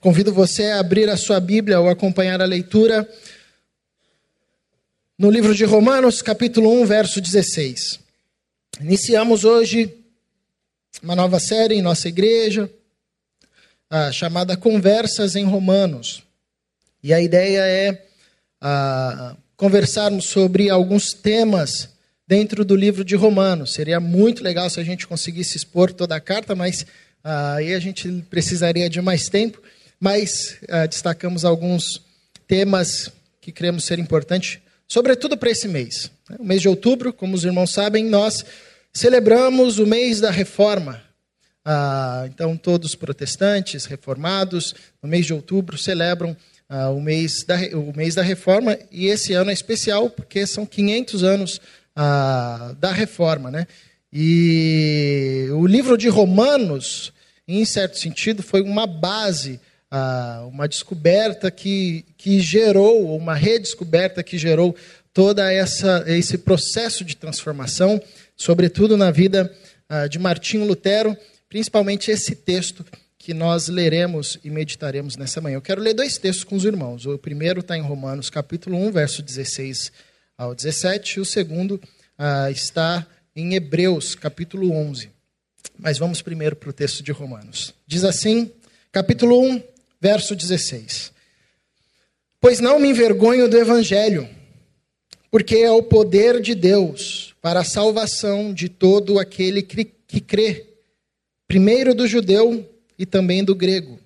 Convido você a abrir a sua Bíblia ou acompanhar a leitura no livro de Romanos, capítulo 1, verso 16. Iniciamos hoje uma nova série em nossa igreja, chamada Conversas em Romanos. E a ideia é conversarmos sobre alguns temas dentro do livro de Romanos. Seria muito legal se a gente conseguisse expor toda a carta, mas ah, aí a gente precisaria de mais tempo, mas uh, destacamos alguns temas que cremos ser importantes, sobretudo para esse mês. Né? O mês de outubro, como os irmãos sabem, nós celebramos o mês da reforma. Ah, então, todos protestantes, reformados, no mês de outubro celebram ah, o, mês da, o mês da reforma, e esse ano é especial porque são 500 anos da reforma. Né? E o livro de Romanos, em certo sentido, foi uma base, ah, uma descoberta que, que gerou, uma redescoberta que gerou toda essa esse processo de transformação, sobretudo na vida ah, de Martinho Lutero, principalmente esse texto que nós leremos e meditaremos nessa manhã. Eu quero ler dois textos com os irmãos. O primeiro está em Romanos capítulo 1, verso 16 ao 17, e o segundo ah, está em Hebreus, capítulo 11. Mas vamos primeiro para o texto de Romanos. Diz assim, capítulo 1, verso 16: Pois não me envergonho do evangelho, porque é o poder de Deus para a salvação de todo aquele que crê, primeiro do judeu e também do grego.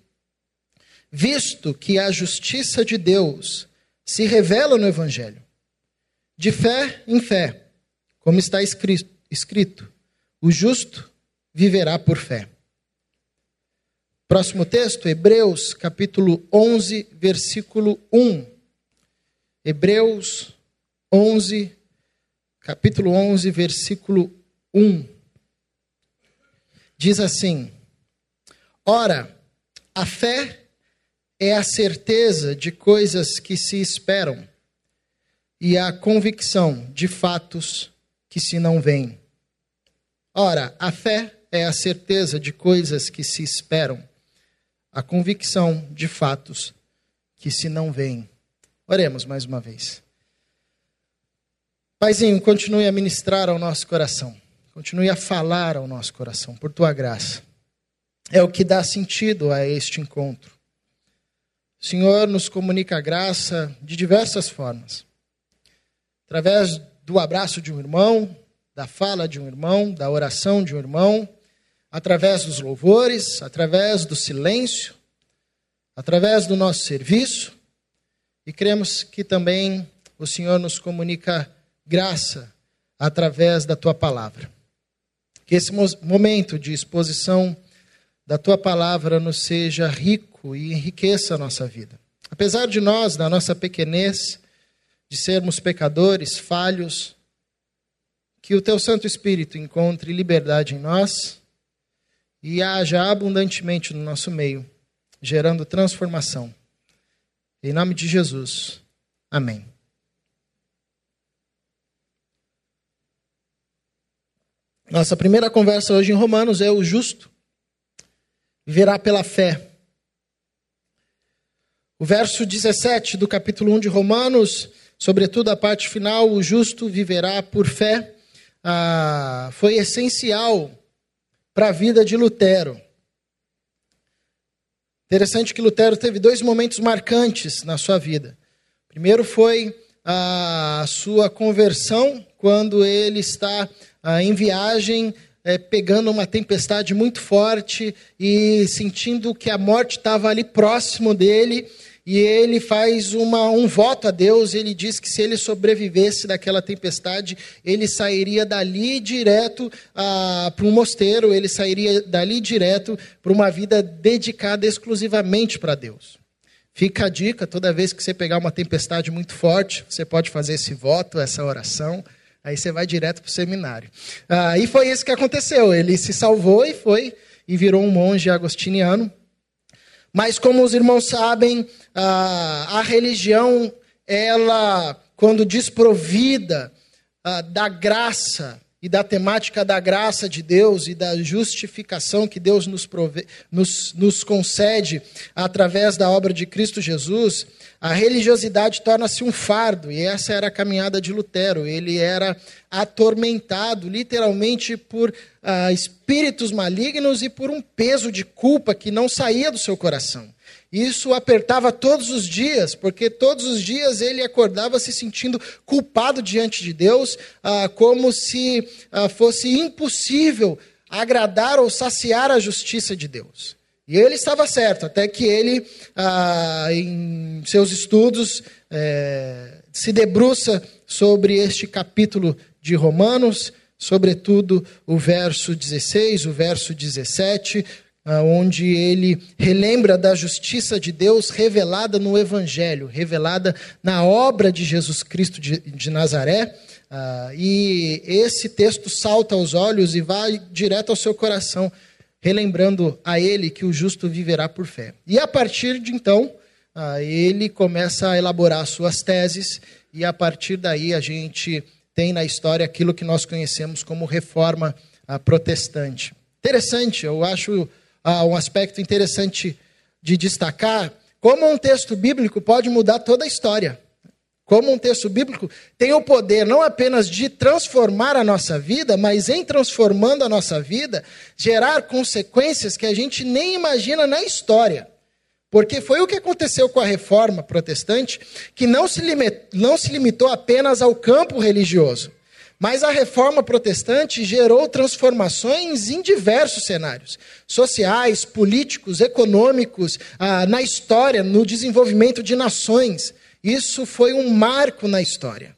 Visto que a justiça de Deus se revela no evangelho, de fé em fé como está escrito, escrito o justo viverá por fé. Próximo texto, Hebreus, capítulo 11, versículo 1. Hebreus 11, capítulo 11, versículo 1. Diz assim: Ora, a fé é a certeza de coisas que se esperam e a convicção de fatos que se não veem. Ora, a fé é a certeza de coisas que se esperam, a convicção de fatos que se não veem. Oremos mais uma vez. Paizinho, continue a ministrar ao nosso coração, continue a falar ao nosso coração, por tua graça. É o que dá sentido a este encontro. O Senhor nos comunica a graça de diversas formas. Através do abraço de um irmão, da fala de um irmão, da oração de um irmão, através dos louvores, através do silêncio, através do nosso serviço. E cremos que também o Senhor nos comunica graça através da tua palavra. Que esse momento de exposição da tua palavra nos seja rico e enriqueça a nossa vida. Apesar de nós, da nossa pequenez, de sermos pecadores, falhos, que o teu Santo Espírito encontre liberdade em nós e haja abundantemente no nosso meio, gerando transformação. Em nome de Jesus. Amém. Nossa primeira conversa hoje em Romanos é o justo viverá pela fé. O verso 17 do capítulo 1 de Romanos sobretudo a parte final, o justo viverá por fé, ah, foi essencial para a vida de Lutero. Interessante que Lutero teve dois momentos marcantes na sua vida. Primeiro foi a sua conversão, quando ele está ah, em viagem, é, pegando uma tempestade muito forte e sentindo que a morte estava ali próximo dele e ele faz uma, um voto a Deus. Ele diz que se ele sobrevivesse daquela tempestade, ele sairia dali direto ah, para um mosteiro, ele sairia dali direto para uma vida dedicada exclusivamente para Deus. Fica a dica: toda vez que você pegar uma tempestade muito forte, você pode fazer esse voto, essa oração. Aí você vai direto para o seminário. Ah, e foi isso que aconteceu. Ele se salvou e foi e virou um monge agostiniano. Mas como os irmãos sabem, a, a religião, ela, quando desprovida a, da graça e da temática da graça de Deus e da justificação que Deus nos, prove, nos, nos concede através da obra de Cristo Jesus, a religiosidade torna-se um fardo, e essa era a caminhada de Lutero. Ele era atormentado, literalmente, por ah, espíritos malignos e por um peso de culpa que não saía do seu coração. Isso apertava todos os dias, porque todos os dias ele acordava se sentindo culpado diante de Deus, ah, como se ah, fosse impossível agradar ou saciar a justiça de Deus. E ele estava certo, até que ele, ah, em seus estudos, eh, se debruça sobre este capítulo de Romanos, sobretudo o verso 16, o verso 17, onde ele relembra da justiça de Deus revelada no Evangelho, revelada na obra de Jesus Cristo de, de Nazaré. Uh, e esse texto salta aos olhos e vai direto ao seu coração, relembrando a ele que o justo viverá por fé. E a partir de então, uh, ele começa a elaborar suas teses, e a partir daí a gente tem na história aquilo que nós conhecemos como reforma uh, protestante. Interessante, eu acho ah, um aspecto interessante de destacar, como um texto bíblico pode mudar toda a história. Como um texto bíblico tem o poder não apenas de transformar a nossa vida, mas em transformando a nossa vida, gerar consequências que a gente nem imagina na história. Porque foi o que aconteceu com a reforma protestante, que não se, não se limitou apenas ao campo religioso. Mas a reforma protestante gerou transformações em diversos cenários sociais, políticos, econômicos, ah, na história, no desenvolvimento de nações. Isso foi um marco na história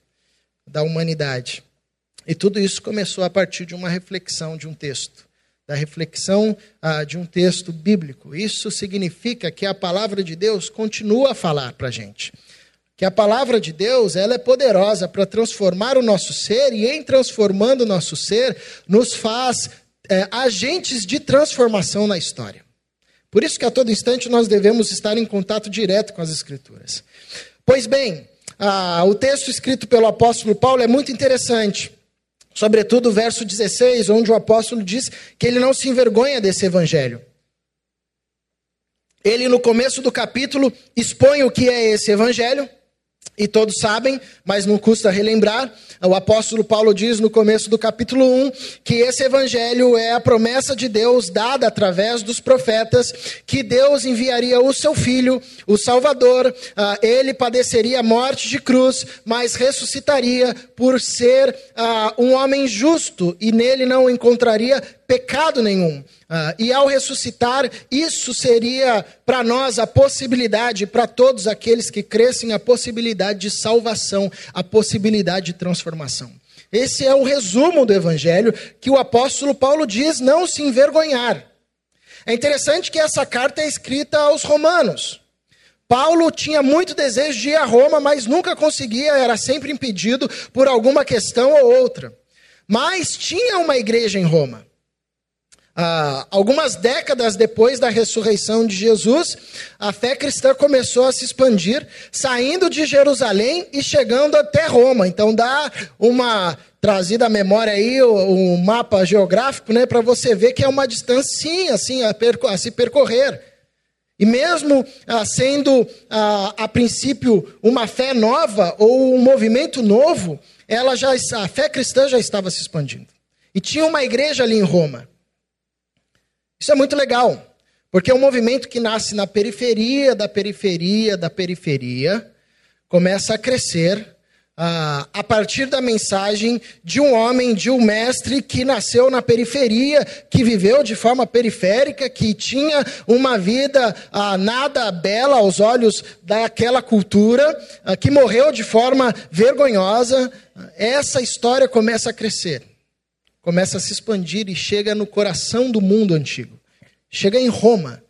da humanidade. E tudo isso começou a partir de uma reflexão de um texto, da reflexão ah, de um texto bíblico. Isso significa que a palavra de Deus continua a falar para a gente que a palavra de Deus ela é poderosa para transformar o nosso ser e em transformando o nosso ser nos faz é, agentes de transformação na história. Por isso que a todo instante nós devemos estar em contato direto com as Escrituras. Pois bem, a, o texto escrito pelo apóstolo Paulo é muito interessante. Sobretudo o verso 16, onde o apóstolo diz que ele não se envergonha desse evangelho. Ele, no começo do capítulo, expõe o que é esse evangelho, e todos sabem, mas não custa relembrar, o apóstolo Paulo diz no começo do capítulo 1 que esse evangelho é a promessa de Deus dada através dos profetas, que Deus enviaria o seu filho, o Salvador, ah, ele padeceria a morte de cruz, mas ressuscitaria por ser ah, um homem justo e nele não encontraria pecado nenhum. Uh, e ao ressuscitar, isso seria para nós a possibilidade, para todos aqueles que crescem, a possibilidade de salvação, a possibilidade de transformação. Esse é o resumo do Evangelho que o apóstolo Paulo diz não se envergonhar. É interessante que essa carta é escrita aos romanos. Paulo tinha muito desejo de ir a Roma, mas nunca conseguia, era sempre impedido por alguma questão ou outra. Mas tinha uma igreja em Roma. Ah, algumas décadas depois da ressurreição de Jesus, a fé cristã começou a se expandir, saindo de Jerusalém e chegando até Roma. Então dá uma trazida à memória aí o, o mapa geográfico, né, para você ver que é uma distância assim a, perco a se percorrer. E mesmo ah, sendo ah, a princípio uma fé nova ou um movimento novo, ela já a fé cristã já estava se expandindo. E tinha uma igreja ali em Roma. Isso é muito legal, porque é um movimento que nasce na periferia da periferia da periferia, começa a crescer ah, a partir da mensagem de um homem, de um mestre que nasceu na periferia, que viveu de forma periférica, que tinha uma vida ah, nada bela aos olhos daquela cultura, ah, que morreu de forma vergonhosa. Essa história começa a crescer começa a se expandir e chega no coração do mundo antigo. Chega em Roma,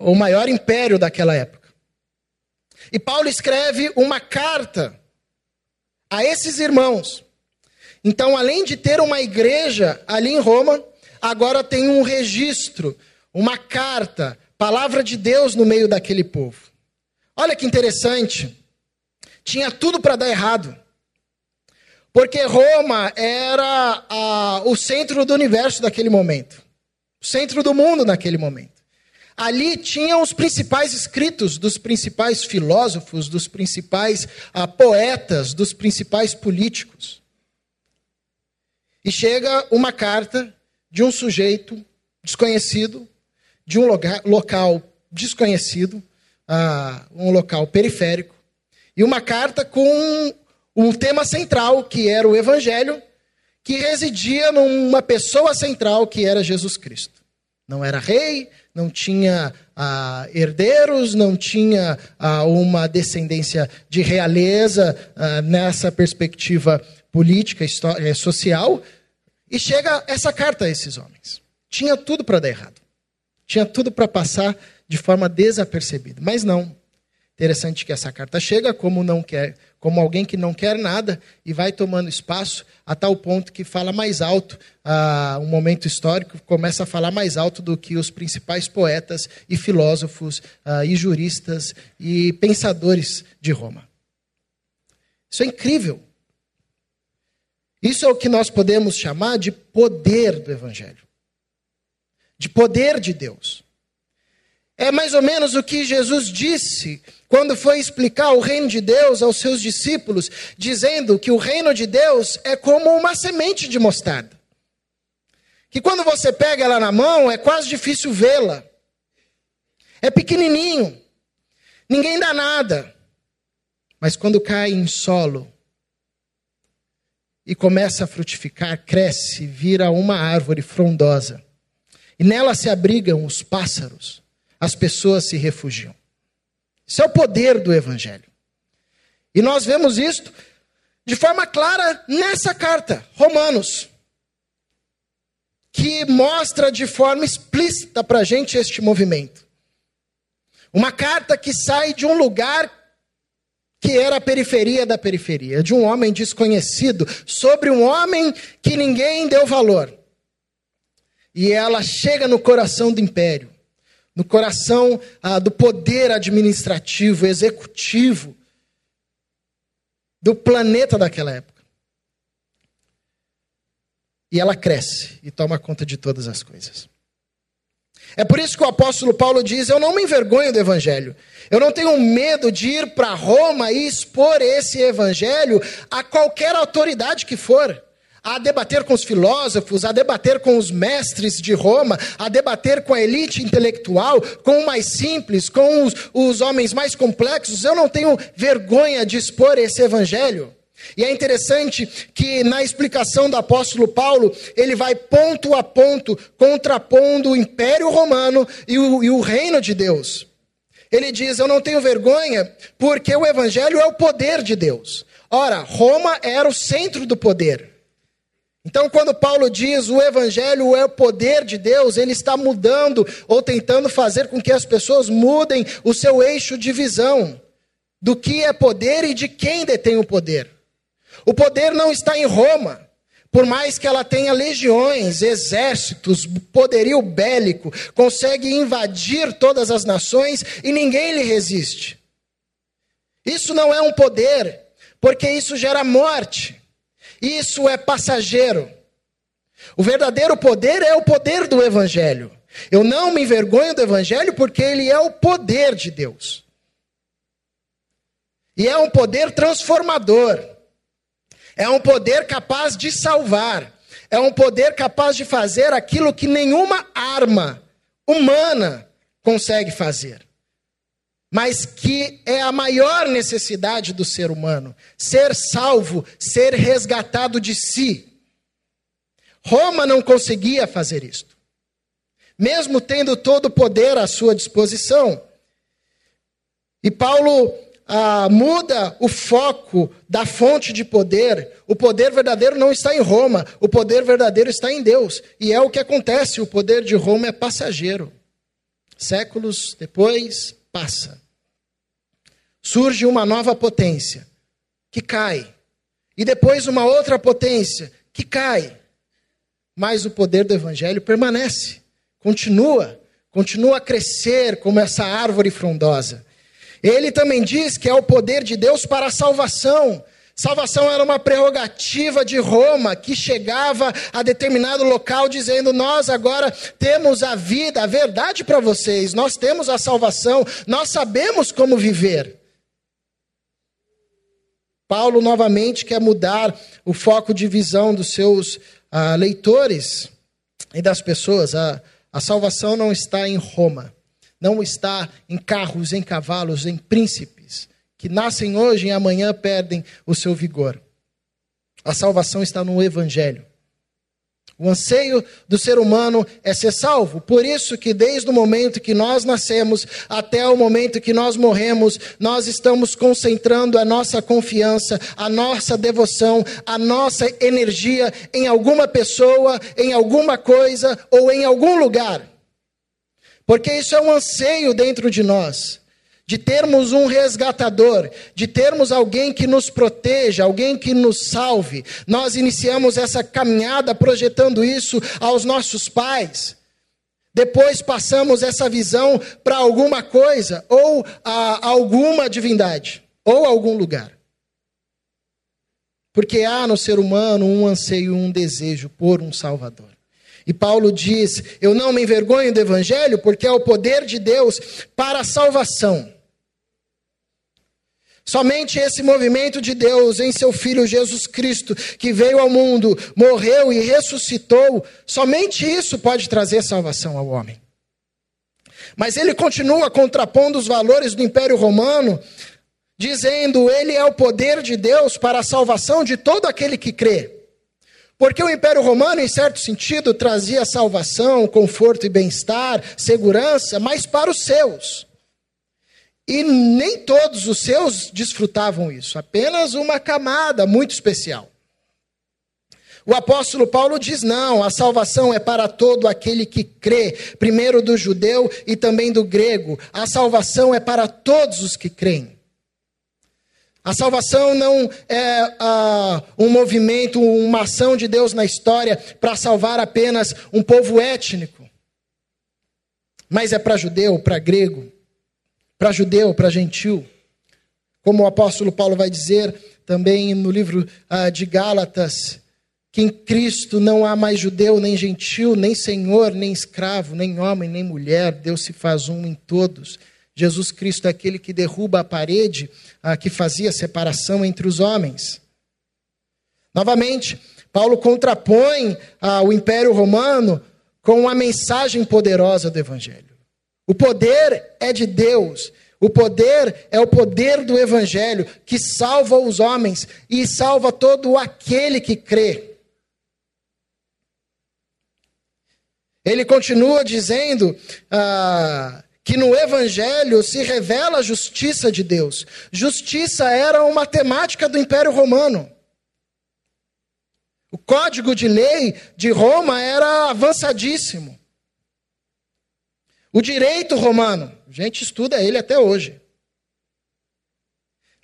o maior império daquela época. E Paulo escreve uma carta a esses irmãos. Então, além de ter uma igreja ali em Roma, agora tem um registro, uma carta, palavra de Deus no meio daquele povo. Olha que interessante. Tinha tudo para dar errado. Porque Roma era a, o centro do universo daquele momento, o centro do mundo naquele momento. Ali tinham os principais escritos dos principais filósofos, dos principais ah, poetas, dos principais políticos. E chega uma carta de um sujeito desconhecido, de um local, local desconhecido, uh, um local periférico, e uma carta com um tema central, que era o Evangelho, que residia numa pessoa central, que era Jesus Cristo. Não era rei, não tinha ah, herdeiros, não tinha ah, uma descendência de realeza ah, nessa perspectiva política, história, social. E chega essa carta a esses homens. Tinha tudo para dar errado. Tinha tudo para passar de forma desapercebida. Mas não. Interessante que essa carta chega como não quer, como alguém que não quer nada e vai tomando espaço a tal ponto que fala mais alto, ah, um momento histórico começa a falar mais alto do que os principais poetas e filósofos ah, e juristas e pensadores de Roma. Isso é incrível. Isso é o que nós podemos chamar de poder do Evangelho, de poder de Deus. É mais ou menos o que Jesus disse quando foi explicar o reino de Deus aos seus discípulos, dizendo que o reino de Deus é como uma semente de mostarda. Que quando você pega ela na mão, é quase difícil vê-la. É pequenininho. Ninguém dá nada. Mas quando cai em solo e começa a frutificar, cresce, vira uma árvore frondosa. E nela se abrigam os pássaros as pessoas se refugiam. Isso é o poder do Evangelho. E nós vemos isto de forma clara nessa carta, Romanos, que mostra de forma explícita para a gente este movimento. Uma carta que sai de um lugar que era a periferia da periferia, de um homem desconhecido, sobre um homem que ninguém deu valor. E ela chega no coração do império no coração ah, do poder administrativo, executivo do planeta daquela época. E ela cresce e toma conta de todas as coisas. É por isso que o apóstolo Paulo diz: Eu não me envergonho do evangelho. Eu não tenho medo de ir para Roma e expor esse evangelho a qualquer autoridade que for a debater com os filósofos, a debater com os mestres de Roma, a debater com a elite intelectual, com o mais simples, com os, os homens mais complexos. Eu não tenho vergonha de expor esse evangelho. E é interessante que na explicação do apóstolo Paulo, ele vai ponto a ponto contrapondo o império romano e o, e o reino de Deus. Ele diz: Eu não tenho vergonha, porque o evangelho é o poder de Deus. Ora, Roma era o centro do poder. Então, quando Paulo diz o evangelho é o poder de Deus, ele está mudando ou tentando fazer com que as pessoas mudem o seu eixo de visão do que é poder e de quem detém o poder. O poder não está em Roma, por mais que ela tenha legiões, exércitos, poderio bélico, consegue invadir todas as nações e ninguém lhe resiste. Isso não é um poder, porque isso gera morte. Isso é passageiro. O verdadeiro poder é o poder do Evangelho. Eu não me envergonho do Evangelho porque ele é o poder de Deus. E é um poder transformador. É um poder capaz de salvar. É um poder capaz de fazer aquilo que nenhuma arma humana consegue fazer mas que é a maior necessidade do ser humano: ser salvo, ser resgatado de si. Roma não conseguia fazer isto, mesmo tendo todo o poder à sua disposição. E Paulo ah, muda o foco da fonte de poder. O poder verdadeiro não está em Roma, o poder verdadeiro está em Deus. E é o que acontece: o poder de Roma é passageiro. Séculos depois, passa. Surge uma nova potência que cai. E depois uma outra potência que cai. Mas o poder do evangelho permanece, continua, continua a crescer como essa árvore frondosa. Ele também diz que é o poder de Deus para a salvação, Salvação era uma prerrogativa de Roma que chegava a determinado local dizendo: Nós agora temos a vida, a verdade para vocês, nós temos a salvação, nós sabemos como viver. Paulo novamente quer mudar o foco de visão dos seus ah, leitores e das pessoas. A, a salvação não está em Roma, não está em carros, em cavalos, em príncipes que nascem hoje e amanhã perdem o seu vigor. A salvação está no Evangelho. O anseio do ser humano é ser salvo. Por isso que desde o momento que nós nascemos até o momento que nós morremos, nós estamos concentrando a nossa confiança, a nossa devoção, a nossa energia em alguma pessoa, em alguma coisa ou em algum lugar. Porque isso é um anseio dentro de nós de termos um resgatador, de termos alguém que nos proteja, alguém que nos salve. Nós iniciamos essa caminhada projetando isso aos nossos pais. Depois passamos essa visão para alguma coisa, ou a alguma divindade, ou algum lugar. Porque há no ser humano um anseio, um desejo por um Salvador. E Paulo diz: Eu não me envergonho do Evangelho, porque é o poder de Deus para a salvação Somente esse movimento de Deus em seu Filho Jesus Cristo, que veio ao mundo, morreu e ressuscitou, somente isso pode trazer salvação ao homem. Mas ele continua contrapondo os valores do Império Romano, dizendo: ele é o poder de Deus para a salvação de todo aquele que crê. Porque o Império Romano, em certo sentido, trazia salvação, conforto e bem-estar, segurança, mas para os seus. E nem todos os seus desfrutavam isso, apenas uma camada muito especial. O apóstolo Paulo diz: não, a salvação é para todo aquele que crê, primeiro do judeu e também do grego. A salvação é para todos os que creem. A salvação não é uh, um movimento, uma ação de Deus na história para salvar apenas um povo étnico, mas é para judeu, para grego, para judeu, para gentil. Como o apóstolo Paulo vai dizer também no livro uh, de Gálatas, que em Cristo não há mais judeu, nem gentil, nem senhor, nem escravo, nem homem, nem mulher, Deus se faz um em todos. Jesus Cristo é aquele que derruba a parede uh, que fazia separação entre os homens. Novamente, Paulo contrapõe uh, o Império Romano com a mensagem poderosa do Evangelho. O poder é de Deus. O poder é o poder do Evangelho que salva os homens e salva todo aquele que crê. Ele continua dizendo ah, que no Evangelho se revela a justiça de Deus. Justiça era uma temática do Império Romano. O código de lei de Roma era avançadíssimo. O direito romano, a gente estuda ele até hoje.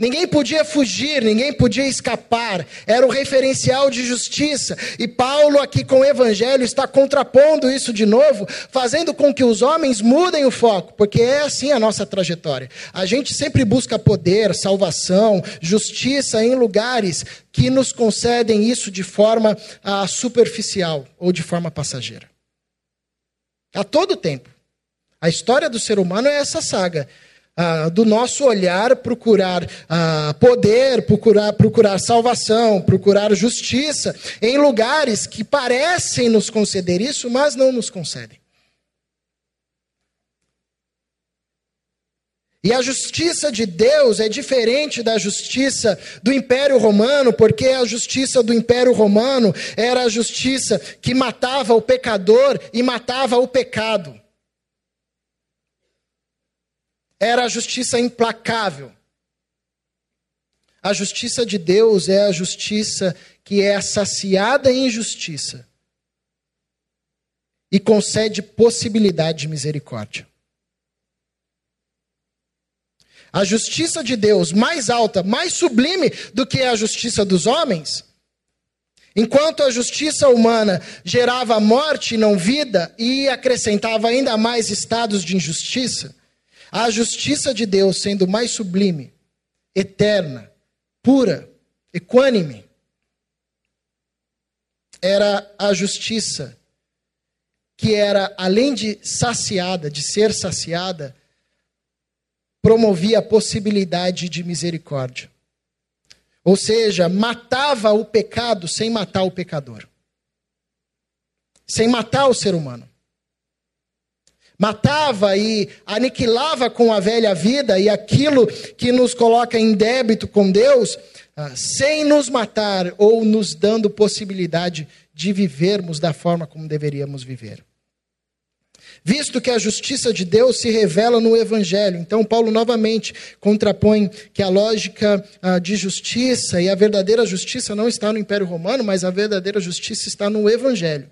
Ninguém podia fugir, ninguém podia escapar, era o referencial de justiça. E Paulo, aqui com o Evangelho, está contrapondo isso de novo, fazendo com que os homens mudem o foco, porque é assim a nossa trajetória. A gente sempre busca poder, salvação, justiça em lugares que nos concedem isso de forma ah, superficial ou de forma passageira. A todo tempo. A história do ser humano é essa saga. Ah, do nosso olhar procurar ah, poder, procurar, procurar salvação, procurar justiça em lugares que parecem nos conceder isso, mas não nos concedem. E a justiça de Deus é diferente da justiça do Império Romano, porque a justiça do Império Romano era a justiça que matava o pecador e matava o pecado era a justiça implacável. A justiça de Deus é a justiça que é saciada em justiça e concede possibilidade de misericórdia. A justiça de Deus mais alta, mais sublime do que a justiça dos homens, enquanto a justiça humana gerava morte e não vida e acrescentava ainda mais estados de injustiça, a justiça de Deus sendo mais sublime, eterna, pura, equânime. Era a justiça, que era, além de saciada, de ser saciada, promovia a possibilidade de misericórdia. Ou seja, matava o pecado sem matar o pecador. Sem matar o ser humano. Matava e aniquilava com a velha vida e aquilo que nos coloca em débito com Deus, ah, sem nos matar ou nos dando possibilidade de vivermos da forma como deveríamos viver visto que a justiça de Deus se revela no Evangelho. Então, Paulo novamente contrapõe que a lógica ah, de justiça e a verdadeira justiça não está no Império Romano, mas a verdadeira justiça está no Evangelho.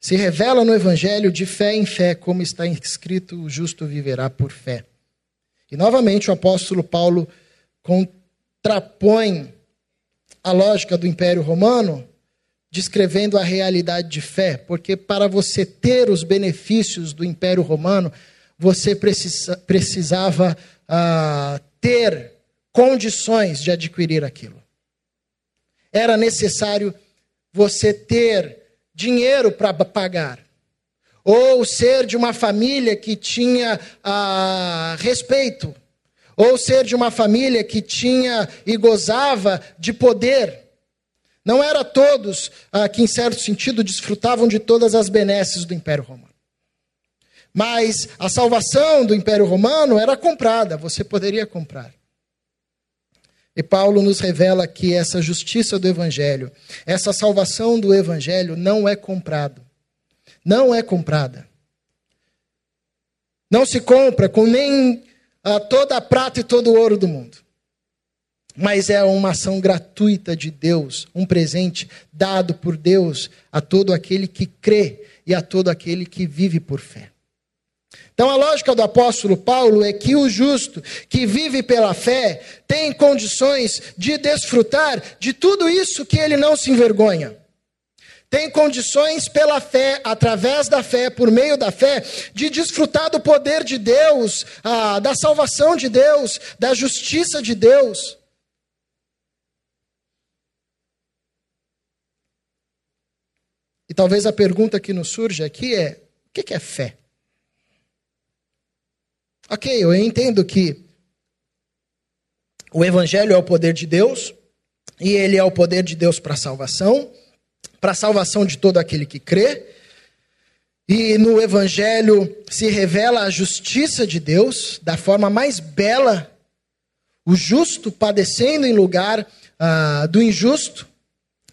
Se revela no Evangelho de fé em fé, como está escrito: o justo viverá por fé. E novamente o apóstolo Paulo contrapõe a lógica do Império Romano, descrevendo a realidade de fé, porque para você ter os benefícios do Império Romano, você precisa, precisava ah, ter condições de adquirir aquilo. Era necessário você ter dinheiro para pagar, ou ser de uma família que tinha ah, respeito ou ser de uma família que tinha e gozava de poder. Não era todos ah, que, em certo sentido, desfrutavam de todas as benesses do Império Romano. Mas a salvação do Império Romano era comprada, você poderia comprar. E Paulo nos revela que essa justiça do Evangelho, essa salvação do Evangelho não é comprado. Não é comprada. Não se compra com nem uh, toda a prata e todo o ouro do mundo. Mas é uma ação gratuita de Deus, um presente dado por Deus a todo aquele que crê e a todo aquele que vive por fé. Então, a lógica do apóstolo Paulo é que o justo que vive pela fé tem condições de desfrutar de tudo isso que ele não se envergonha tem condições pela fé, através da fé, por meio da fé, de desfrutar do poder de Deus, da salvação de Deus, da justiça de Deus. E talvez a pergunta que nos surge aqui é: o que é fé? Ok, eu entendo que o Evangelho é o poder de Deus, e ele é o poder de Deus para a salvação para a salvação de todo aquele que crê. E no Evangelho se revela a justiça de Deus da forma mais bela, o justo padecendo em lugar uh, do injusto,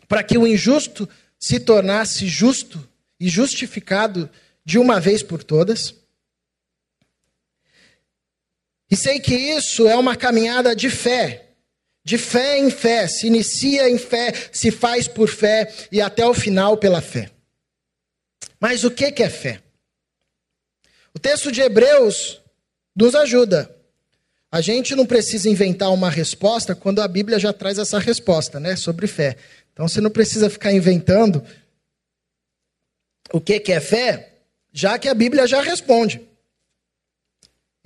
para que o injusto se tornasse justo e justificado de uma vez por todas. E sei que isso é uma caminhada de fé, de fé em fé, se inicia em fé, se faz por fé e até o final pela fé. Mas o que é fé? O texto de Hebreus nos ajuda. A gente não precisa inventar uma resposta quando a Bíblia já traz essa resposta, né, sobre fé. Então você não precisa ficar inventando o que é fé, já que a Bíblia já responde.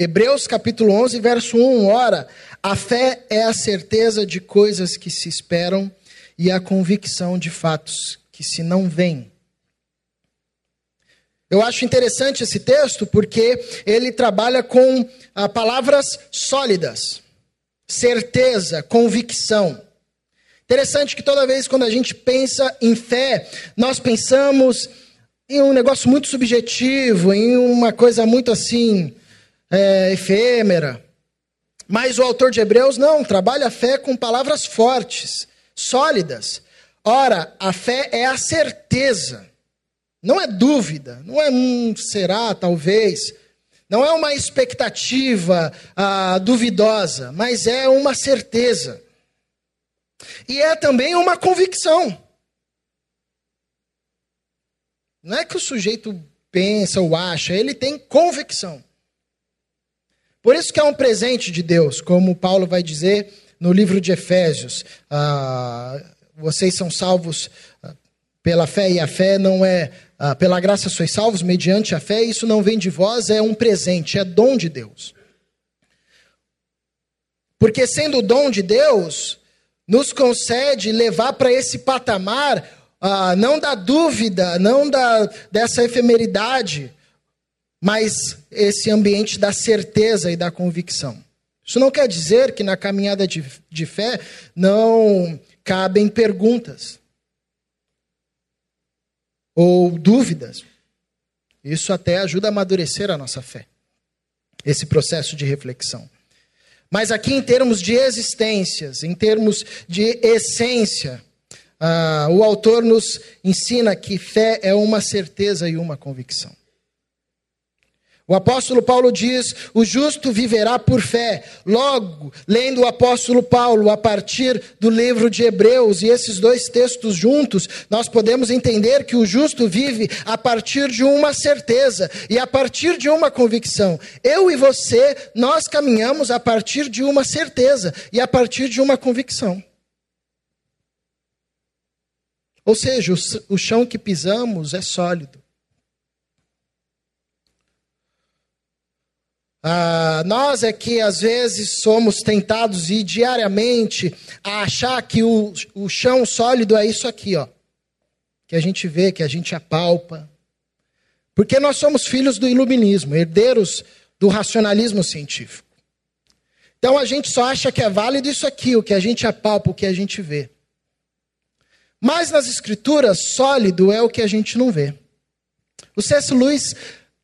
Hebreus capítulo 11, verso 1, ora, a fé é a certeza de coisas que se esperam e a convicção de fatos que se não veem. Eu acho interessante esse texto porque ele trabalha com ah, palavras sólidas, certeza, convicção. Interessante que toda vez quando a gente pensa em fé, nós pensamos em um negócio muito subjetivo, em uma coisa muito assim, é, efêmera. Mas o autor de Hebreus não, trabalha a fé com palavras fortes, sólidas. Ora, a fé é a certeza, não é dúvida, não é um será, talvez, não é uma expectativa ah, duvidosa, mas é uma certeza. E é também uma convicção. Não é que o sujeito pensa ou acha, ele tem convicção. Por isso que é um presente de Deus, como Paulo vai dizer no livro de Efésios. Ah, vocês são salvos ah, pela fé, e a fé não é. Ah, pela graça sois salvos mediante a fé, isso não vem de vós, é um presente, é dom de Deus. Porque sendo dom de Deus, nos concede levar para esse patamar, ah, não da dúvida, não da, dessa efemeridade, mas esse ambiente da certeza e da convicção. Isso não quer dizer que na caminhada de, de fé não cabem perguntas ou dúvidas. Isso até ajuda a amadurecer a nossa fé, esse processo de reflexão. Mas aqui, em termos de existências, em termos de essência, uh, o autor nos ensina que fé é uma certeza e uma convicção. O apóstolo Paulo diz: o justo viverá por fé. Logo, lendo o apóstolo Paulo a partir do livro de Hebreus e esses dois textos juntos, nós podemos entender que o justo vive a partir de uma certeza e a partir de uma convicção. Eu e você, nós caminhamos a partir de uma certeza e a partir de uma convicção. Ou seja, o chão que pisamos é sólido. Ah, nós é que às vezes somos tentados e diariamente a achar que o, o chão sólido é isso aqui, ó. Que a gente vê, que a gente apalpa. Porque nós somos filhos do iluminismo, herdeiros do racionalismo científico. Então a gente só acha que é válido isso aqui, o que a gente apalpa, o que a gente vê. Mas nas escrituras, sólido é o que a gente não vê. O C.S. Lewis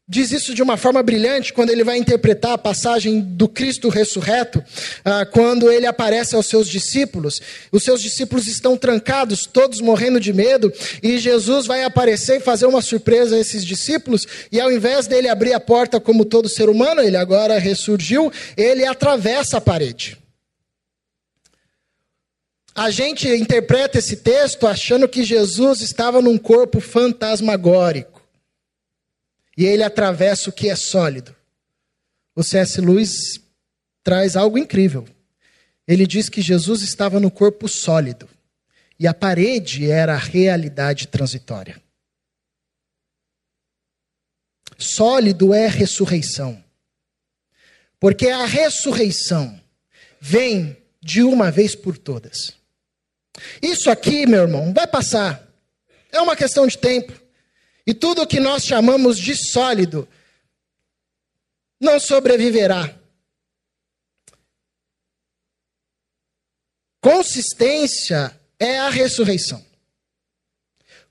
diz isso de uma forma brilhante quando ele vai interpretar a passagem do Cristo ressurreto, ah, quando ele aparece aos seus discípulos. Os seus discípulos estão trancados, todos morrendo de medo, e Jesus vai aparecer e fazer uma surpresa a esses discípulos, e ao invés dele abrir a porta como todo ser humano, ele agora ressurgiu, ele atravessa a parede. A gente interpreta esse texto achando que Jesus estava num corpo fantasmagórico e ele atravessa o que é sólido. O C.S. Lewis traz algo incrível. Ele diz que Jesus estava no corpo sólido e a parede era a realidade transitória. Sólido é ressurreição. Porque a ressurreição vem de uma vez por todas. Isso aqui, meu irmão, vai passar. É uma questão de tempo. E tudo o que nós chamamos de sólido não sobreviverá. Consistência é a ressurreição.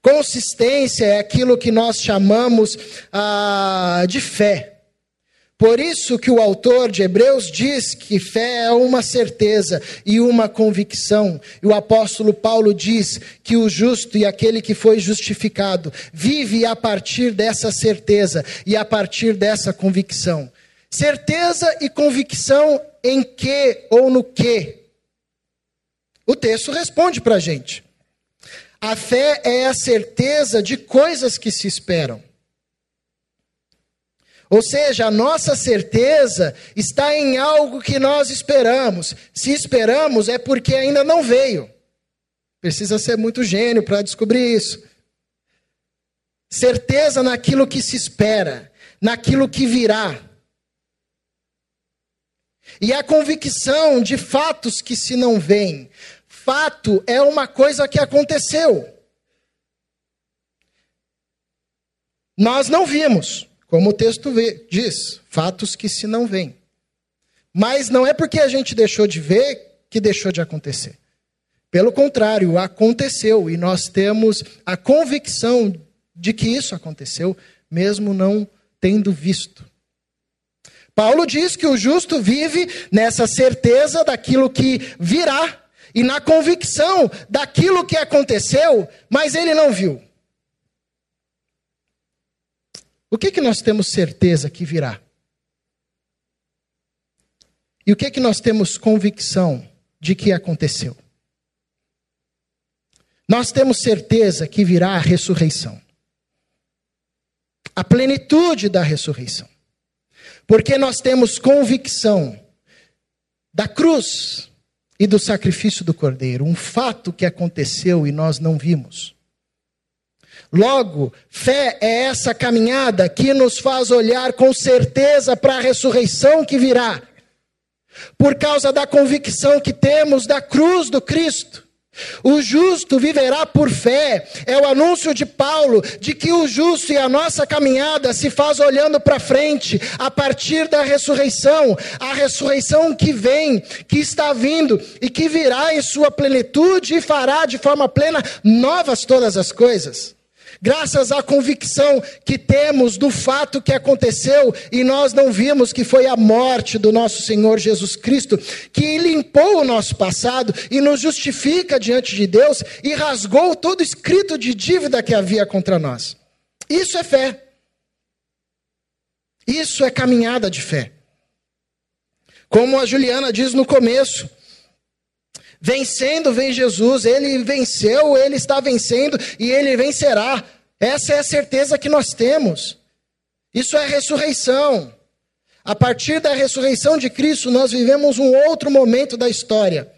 Consistência é aquilo que nós chamamos ah, de fé. Por isso que o autor de Hebreus diz que fé é uma certeza e uma convicção. E o apóstolo Paulo diz que o justo e aquele que foi justificado vive a partir dessa certeza e a partir dessa convicção. Certeza e convicção em que ou no que? O texto responde para a gente. A fé é a certeza de coisas que se esperam. Ou seja, a nossa certeza está em algo que nós esperamos. Se esperamos, é porque ainda não veio. Precisa ser muito gênio para descobrir isso. Certeza naquilo que se espera, naquilo que virá. E a convicção de fatos que se não veem. Fato é uma coisa que aconteceu. Nós não vimos. Como o texto vê, diz, fatos que se não veem. Mas não é porque a gente deixou de ver que deixou de acontecer. Pelo contrário, aconteceu e nós temos a convicção de que isso aconteceu, mesmo não tendo visto. Paulo diz que o justo vive nessa certeza daquilo que virá e na convicção daquilo que aconteceu, mas ele não viu. O que, que nós temos certeza que virá? E o que, que nós temos convicção de que aconteceu? Nós temos certeza que virá a ressurreição. A plenitude da ressurreição. Porque nós temos convicção da cruz e do sacrifício do cordeiro, um fato que aconteceu e nós não vimos. Logo, fé é essa caminhada que nos faz olhar com certeza para a ressurreição que virá. por causa da convicção que temos da cruz do Cristo. O justo viverá por fé. É o anúncio de Paulo de que o justo e a nossa caminhada se faz olhando para frente, a partir da ressurreição, a ressurreição que vem, que está vindo e que virá em sua plenitude e fará de forma plena novas todas as coisas graças à convicção que temos do fato que aconteceu e nós não vimos que foi a morte do nosso Senhor Jesus Cristo, que limpou o nosso passado e nos justifica diante de Deus e rasgou todo escrito de dívida que havia contra nós. Isso é fé. Isso é caminhada de fé. Como a Juliana diz no começo, Vencendo vem Jesus, ele venceu, ele está vencendo e ele vencerá. Essa é a certeza que nós temos. Isso é ressurreição. A partir da ressurreição de Cristo, nós vivemos um outro momento da história,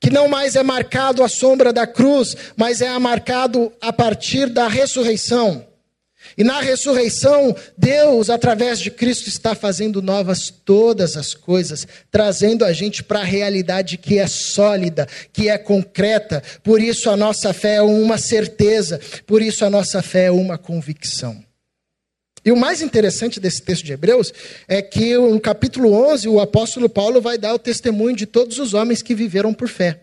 que não mais é marcado à sombra da cruz, mas é marcado a partir da ressurreição. E na ressurreição, Deus, através de Cristo, está fazendo novas todas as coisas, trazendo a gente para a realidade que é sólida, que é concreta. Por isso a nossa fé é uma certeza, por isso a nossa fé é uma convicção. E o mais interessante desse texto de Hebreus é que no capítulo 11 o apóstolo Paulo vai dar o testemunho de todos os homens que viveram por fé.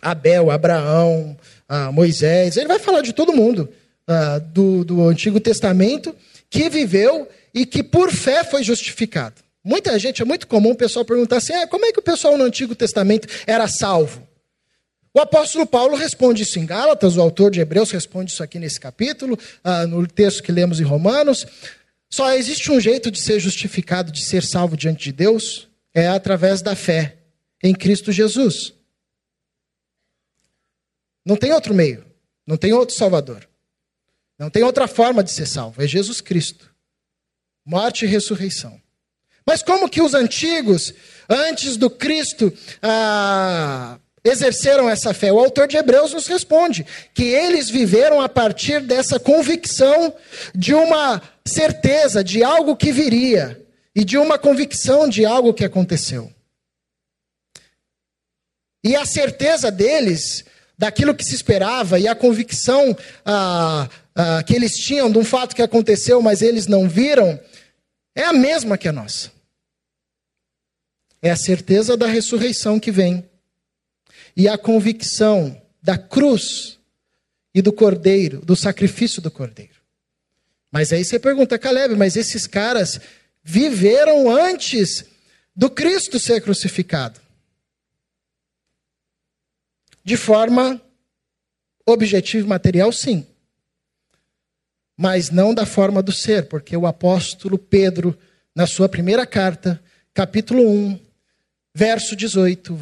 Abel, Abraão, ah, Moisés, ele vai falar de todo mundo uh, do, do Antigo Testamento que viveu e que por fé foi justificado. Muita gente, é muito comum o pessoal perguntar assim: ah, como é que o pessoal no Antigo Testamento era salvo? O apóstolo Paulo responde isso em Gálatas, o autor de Hebreus responde isso aqui nesse capítulo, uh, no texto que lemos em Romanos. Só existe um jeito de ser justificado, de ser salvo diante de Deus, é através da fé em Cristo Jesus. Não tem outro meio, não tem outro Salvador. Não tem outra forma de ser salvo, é Jesus Cristo. Morte e ressurreição. Mas como que os antigos, antes do Cristo, ah, exerceram essa fé? O autor de Hebreus nos responde que eles viveram a partir dessa convicção de uma certeza de algo que viria e de uma convicção de algo que aconteceu. E a certeza deles daquilo que se esperava e a convicção ah, ah, que eles tinham de um fato que aconteceu, mas eles não viram, é a mesma que a nossa. É a certeza da ressurreição que vem e a convicção da cruz e do cordeiro, do sacrifício do cordeiro. Mas aí você pergunta, Caleb, mas esses caras viveram antes do Cristo ser crucificado de forma objetiva e material, sim. Mas não da forma do ser, porque o apóstolo Pedro, na sua primeira carta, capítulo 1, verso 18,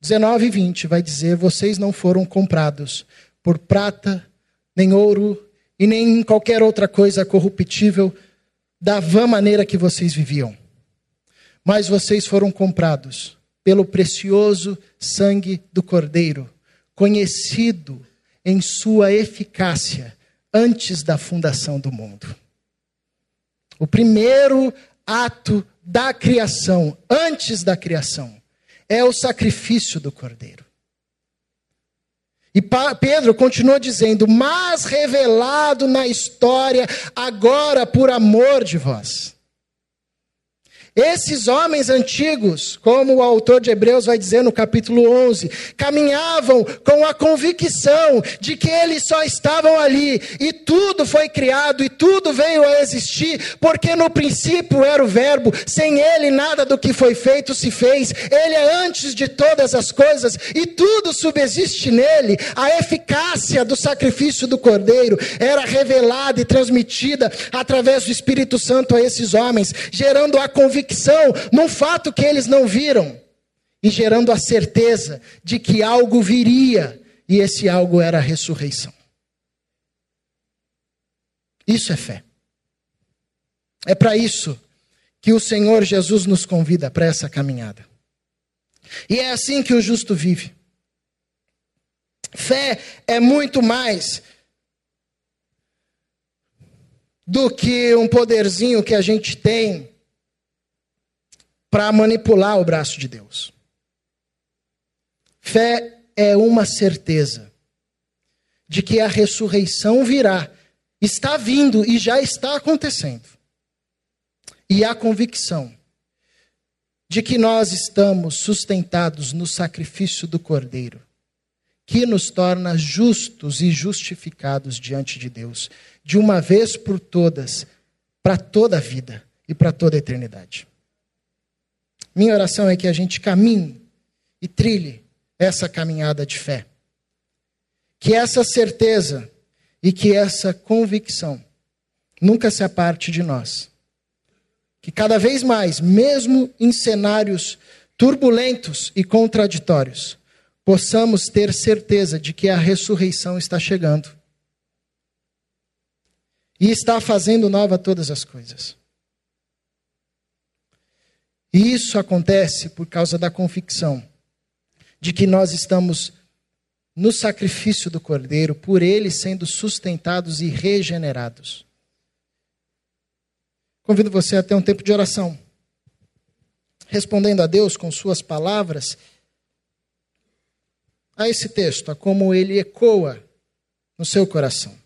19 e 20, vai dizer: Vocês não foram comprados por prata, nem ouro e nem qualquer outra coisa corruptível da vã maneira que vocês viviam. Mas vocês foram comprados pelo precioso sangue do Cordeiro conhecido em sua eficácia antes da fundação do mundo. O primeiro ato da criação, antes da criação, é o sacrifício do cordeiro. E Pedro continua dizendo: Mas revelado na história, agora por amor de vós. Esses homens antigos, como o autor de Hebreus vai dizer no capítulo 11, caminhavam com a convicção de que eles só estavam ali e tudo foi criado e tudo veio a existir, porque no princípio era o Verbo, sem ele nada do que foi feito se fez, ele é antes de todas as coisas e tudo subsiste nele. A eficácia do sacrifício do Cordeiro era revelada e transmitida através do Espírito Santo a esses homens, gerando a convicção convicção num fato que eles não viram e gerando a certeza de que algo viria e esse algo era a ressurreição. Isso é fé. É para isso que o Senhor Jesus nos convida para essa caminhada. E é assim que o justo vive. Fé é muito mais do que um poderzinho que a gente tem para manipular o braço de Deus. Fé é uma certeza de que a ressurreição virá, está vindo e já está acontecendo. E a convicção de que nós estamos sustentados no sacrifício do Cordeiro, que nos torna justos e justificados diante de Deus, de uma vez por todas, para toda a vida e para toda a eternidade. Minha oração é que a gente caminhe e trilhe essa caminhada de fé. Que essa certeza e que essa convicção nunca se aparte de nós. Que cada vez mais, mesmo em cenários turbulentos e contraditórios, possamos ter certeza de que a ressurreição está chegando e está fazendo nova todas as coisas. E isso acontece por causa da convicção de que nós estamos no sacrifício do Cordeiro, por ele sendo sustentados e regenerados. Convido você a ter um tempo de oração, respondendo a Deus com suas palavras a esse texto, a como ele ecoa no seu coração.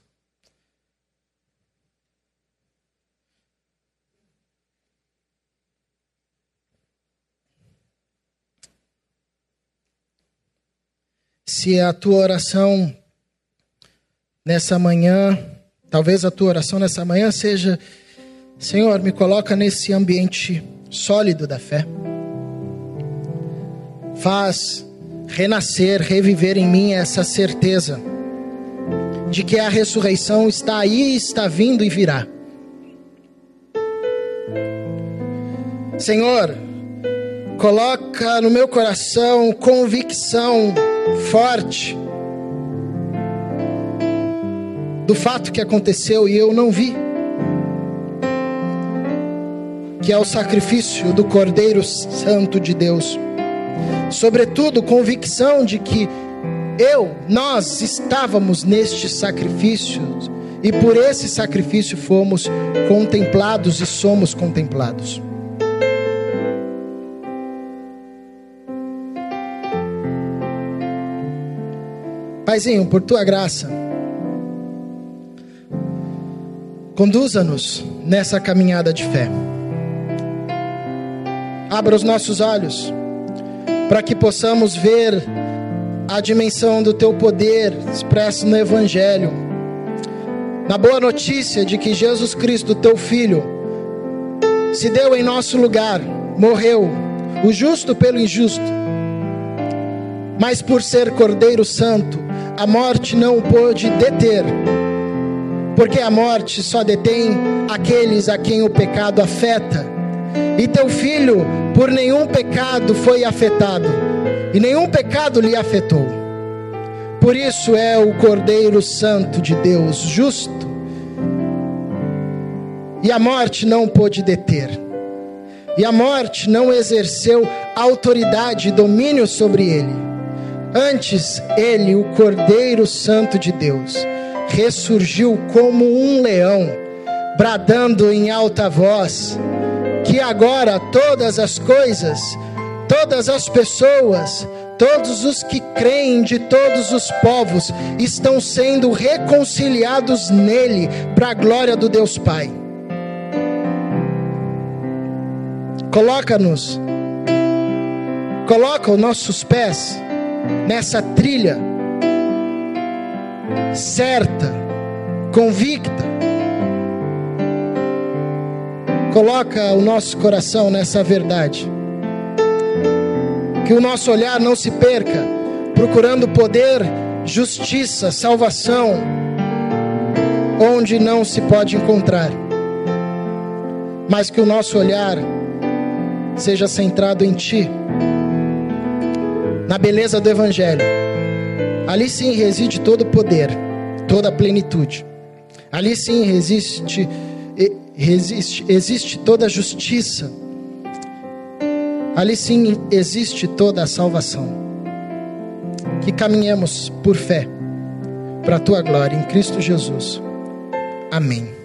Se a tua oração nessa manhã, talvez a tua oração nessa manhã seja: Senhor, me coloca nesse ambiente sólido da fé. Faz renascer, reviver em mim essa certeza de que a ressurreição está aí, está vindo e virá. Senhor, coloca no meu coração convicção forte do fato que aconteceu e eu não vi. Que é o sacrifício do Cordeiro Santo de Deus. Sobretudo, convicção de que eu, nós estávamos neste sacrifício e por esse sacrifício fomos contemplados e somos contemplados. Paizinho, por tua graça, conduza-nos nessa caminhada de fé. Abra os nossos olhos para que possamos ver a dimensão do teu poder expresso no Evangelho, na boa notícia de que Jesus Cristo, teu Filho, se deu em nosso lugar, morreu, o justo pelo injusto, mas por ser Cordeiro Santo, a morte não pôde deter, porque a morte só detém aqueles a quem o pecado afeta. E teu filho, por nenhum pecado, foi afetado, e nenhum pecado lhe afetou. Por isso é o Cordeiro Santo de Deus, justo, e a morte não pôde deter, e a morte não exerceu autoridade e domínio sobre ele Antes, ele, o Cordeiro Santo de Deus, ressurgiu como um leão, bradando em alta voz, que agora todas as coisas, todas as pessoas, todos os que creem de todos os povos estão sendo reconciliados nele, para a glória do Deus Pai. Coloca-nos, coloca os nossos pés nessa trilha certa, convicta. Coloca o nosso coração nessa verdade. Que o nosso olhar não se perca, procurando poder, justiça, salvação, onde não se pode encontrar. Mas que o nosso olhar seja centrado em Ti na beleza do Evangelho. Ali sim reside todo o poder, toda a plenitude. Ali sim resiste, resiste, existe toda a justiça. Ali sim existe toda a salvação. Que caminhemos por fé para a tua glória em Cristo Jesus. Amém.